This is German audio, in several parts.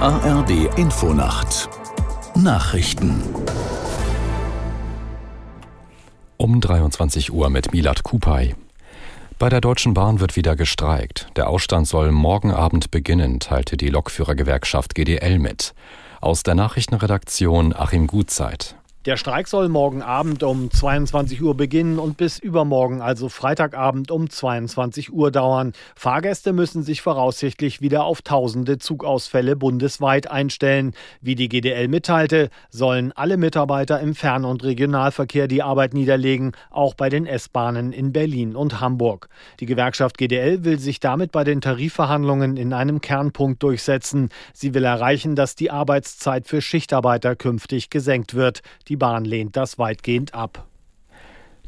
ARD Infonacht Nachrichten um 23 Uhr mit Milat Kupay. Bei der Deutschen Bahn wird wieder gestreikt. Der Ausstand soll morgen Abend beginnen, teilte die Lokführergewerkschaft GDL mit. Aus der Nachrichtenredaktion Achim Gutzeit. Der Streik soll morgen Abend um 22 Uhr beginnen und bis übermorgen, also Freitagabend um 22 Uhr dauern. Fahrgäste müssen sich voraussichtlich wieder auf tausende Zugausfälle bundesweit einstellen. Wie die GDL mitteilte, sollen alle Mitarbeiter im Fern- und Regionalverkehr die Arbeit niederlegen, auch bei den S-Bahnen in Berlin und Hamburg. Die Gewerkschaft GDL will sich damit bei den Tarifverhandlungen in einem Kernpunkt durchsetzen. Sie will erreichen, dass die Arbeitszeit für Schichtarbeiter künftig gesenkt wird. Die Bahn lehnt das weitgehend ab.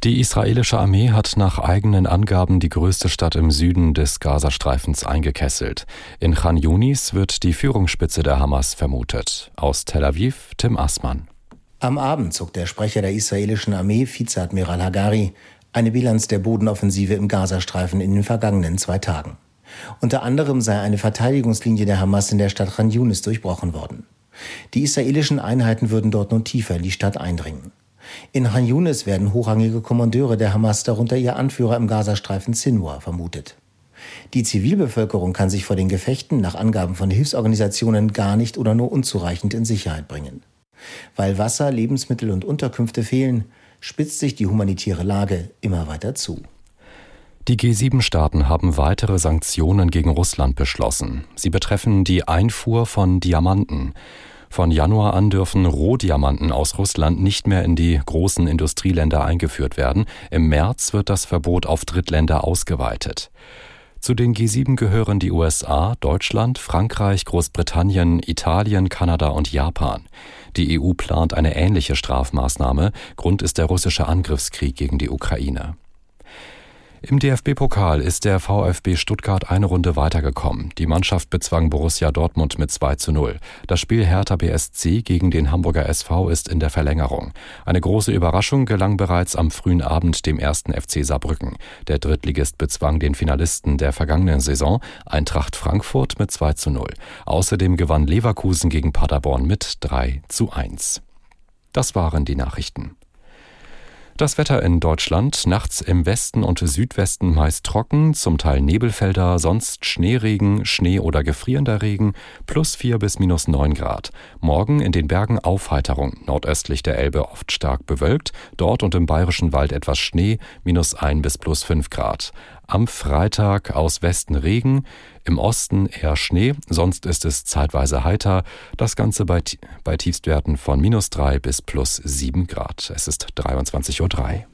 Die israelische Armee hat nach eigenen Angaben die größte Stadt im Süden des Gazastreifens eingekesselt. In Khan Yunis wird die Führungsspitze der Hamas vermutet. Aus Tel Aviv Tim Assmann. Am Abend zog der Sprecher der israelischen Armee, Vizeadmiral Hagari, eine Bilanz der Bodenoffensive im Gazastreifen in den vergangenen zwei Tagen. Unter anderem sei eine Verteidigungslinie der Hamas in der Stadt Khan Yunis durchbrochen worden. Die israelischen Einheiten würden dort nun tiefer in die Stadt eindringen. In Han Yunis werden hochrangige Kommandeure der Hamas, darunter ihr Anführer im Gazastreifen Sinwar, vermutet. Die Zivilbevölkerung kann sich vor den Gefechten nach Angaben von Hilfsorganisationen gar nicht oder nur unzureichend in Sicherheit bringen. Weil Wasser, Lebensmittel und Unterkünfte fehlen, spitzt sich die humanitäre Lage immer weiter zu. Die G7-Staaten haben weitere Sanktionen gegen Russland beschlossen. Sie betreffen die Einfuhr von Diamanten. Von Januar an dürfen Rohdiamanten aus Russland nicht mehr in die großen Industrieländer eingeführt werden. Im März wird das Verbot auf Drittländer ausgeweitet. Zu den G7 gehören die USA, Deutschland, Frankreich, Großbritannien, Italien, Kanada und Japan. Die EU plant eine ähnliche Strafmaßnahme. Grund ist der russische Angriffskrieg gegen die Ukraine. Im DFB-Pokal ist der VfB Stuttgart eine Runde weitergekommen. Die Mannschaft bezwang Borussia Dortmund mit 2 zu 0. Das Spiel Hertha BSC gegen den Hamburger SV ist in der Verlängerung. Eine große Überraschung gelang bereits am frühen Abend dem ersten FC Saarbrücken. Der Drittligist bezwang den Finalisten der vergangenen Saison, Eintracht Frankfurt mit 2 zu 0. Außerdem gewann Leverkusen gegen Paderborn mit 3 zu 1. Das waren die Nachrichten. Das Wetter in Deutschland nachts im Westen und Südwesten meist trocken, zum Teil Nebelfelder, sonst Schneeregen, Schnee oder gefrierender Regen, plus 4 bis minus 9 Grad. Morgen in den Bergen Aufheiterung, nordöstlich der Elbe oft stark bewölkt, dort und im bayerischen Wald etwas Schnee, minus 1 bis plus 5 Grad. Am Freitag aus Westen Regen, im Osten eher Schnee, sonst ist es zeitweise heiter. Das Ganze bei, bei Tiefstwerten von minus 3 bis plus 7 Grad. Es ist 23.03 Uhr.